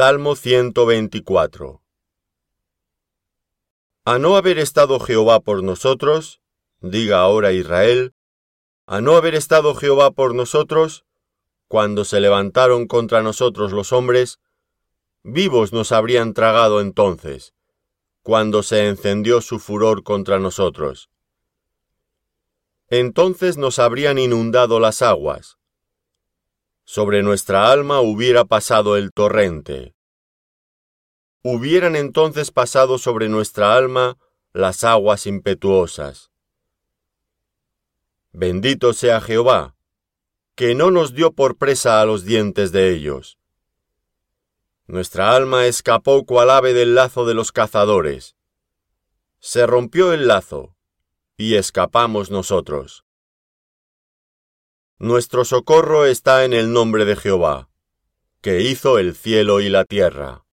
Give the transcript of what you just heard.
Salmo 124 A no haber estado Jehová por nosotros, diga ahora Israel, a no haber estado Jehová por nosotros, cuando se levantaron contra nosotros los hombres, vivos nos habrían tragado entonces, cuando se encendió su furor contra nosotros. Entonces nos habrían inundado las aguas, sobre nuestra alma hubiera pasado el torrente. Hubieran entonces pasado sobre nuestra alma las aguas impetuosas. Bendito sea Jehová, que no nos dio por presa a los dientes de ellos. Nuestra alma escapó cual ave del lazo de los cazadores. Se rompió el lazo, y escapamos nosotros. Nuestro socorro está en el nombre de Jehová, que hizo el cielo y la tierra.